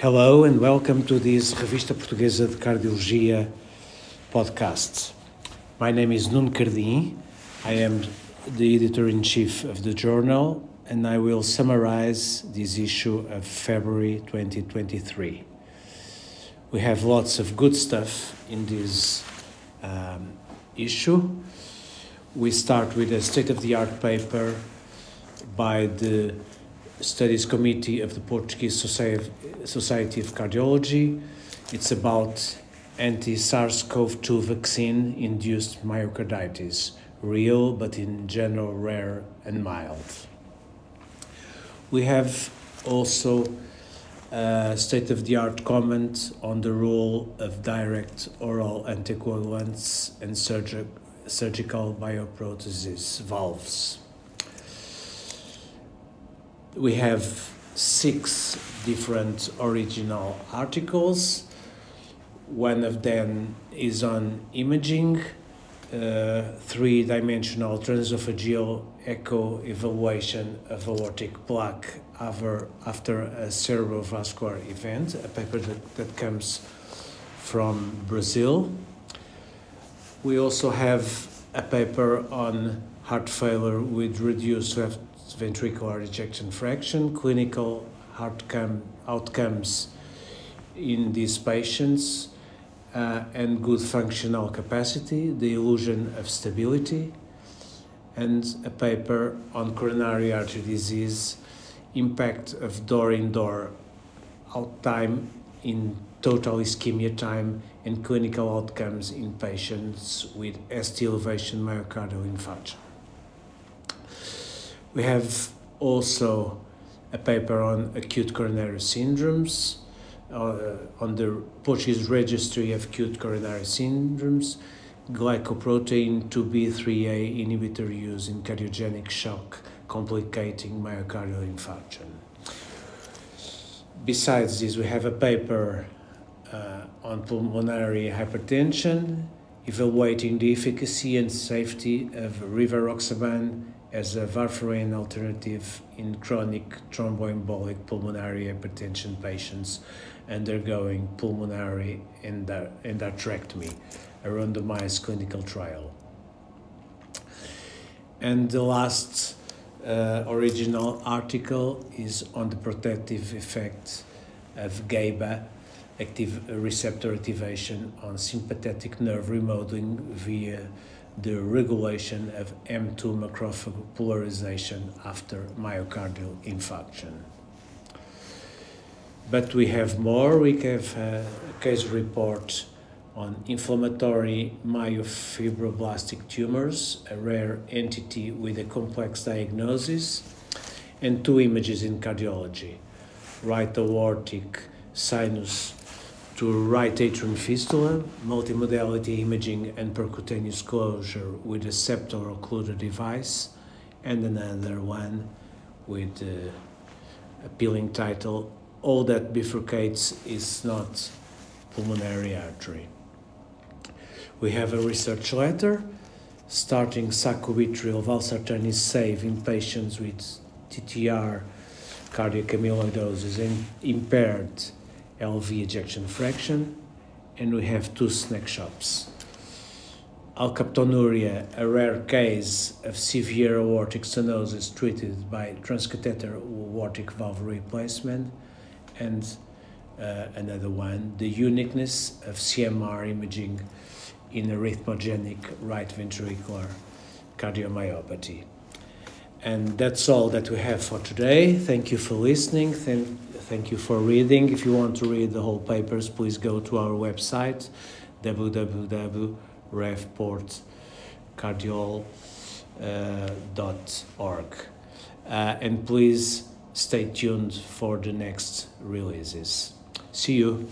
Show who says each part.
Speaker 1: Hello and welcome to this Revista Portuguesa de Cardiologia podcast. My name is Nuno Cardim. I am the editor in chief of the journal and I will summarize this issue of February 2023. We have lots of good stuff in this um, issue. We start with a state of the art paper by the Studies Committee of the Portuguese Society of Cardiology. It's about anti SARS CoV 2 vaccine induced myocarditis, real but in general rare and mild. We have also a state of the art comment on the role of direct oral anticoagulants and surgi- surgical bioprosthesis valves we have six different original articles. One of them is on imaging, uh, three dimensional transesophageal echo evaluation of aortic plaque after, after a cerebrovascular event, a paper that, that comes from Brazil. We also have a paper on heart failure with reduced ventricular ejection fraction, clinical outcome, outcomes in these patients, uh, and good functional capacity, the illusion of stability, and a paper on coronary artery disease, impact of door-in-door out time in total ischemia time and clinical outcomes in patients with ST elevation myocardial infarction. We have also a paper on acute coronary syndromes uh, on the Portuguese Registry of Acute Coronary Syndromes, glycoprotein 2B3A inhibitor use in cardiogenic shock complicating myocardial infarction. Besides this, we have a paper uh, on pulmonary hypertension, evaluating the efficacy and safety of rivaroxaban as a warfarin alternative in chronic thromboembolic pulmonary hypertension patients undergoing pulmonary endarterectomy, a randomized clinical trial. And the last uh, original article is on the protective effect of GABA active uh, receptor activation on sympathetic nerve remodeling via the regulation of M2 macrophage polarization after myocardial infarction. But we have more. We have a case report on inflammatory myofibroblastic tumors, a rare entity with a complex diagnosis, and two images in cardiology right aortic sinus to right atrium fistula, multimodality imaging and percutaneous closure with a septal occluder device, and another one with uh, the appealing title All that bifurcates is not pulmonary artery. We have a research letter starting sacubitril valsartan is safe in patients with TTR cardiac amyloidosis and impaired LV ejection fraction, and we have two snapshots. Alkaptonuria, a rare case of severe aortic stenosis treated by transcatheter aortic valve replacement, and uh, another one, the uniqueness of CMR imaging in arrhythmogenic right ventricular cardiomyopathy. And that's all that we have for today. Thank you for listening. Thank, thank you for reading. If you want to read the whole papers, please go to our website www.revportcardiol.org. Uh, and please stay tuned for the next releases. See you.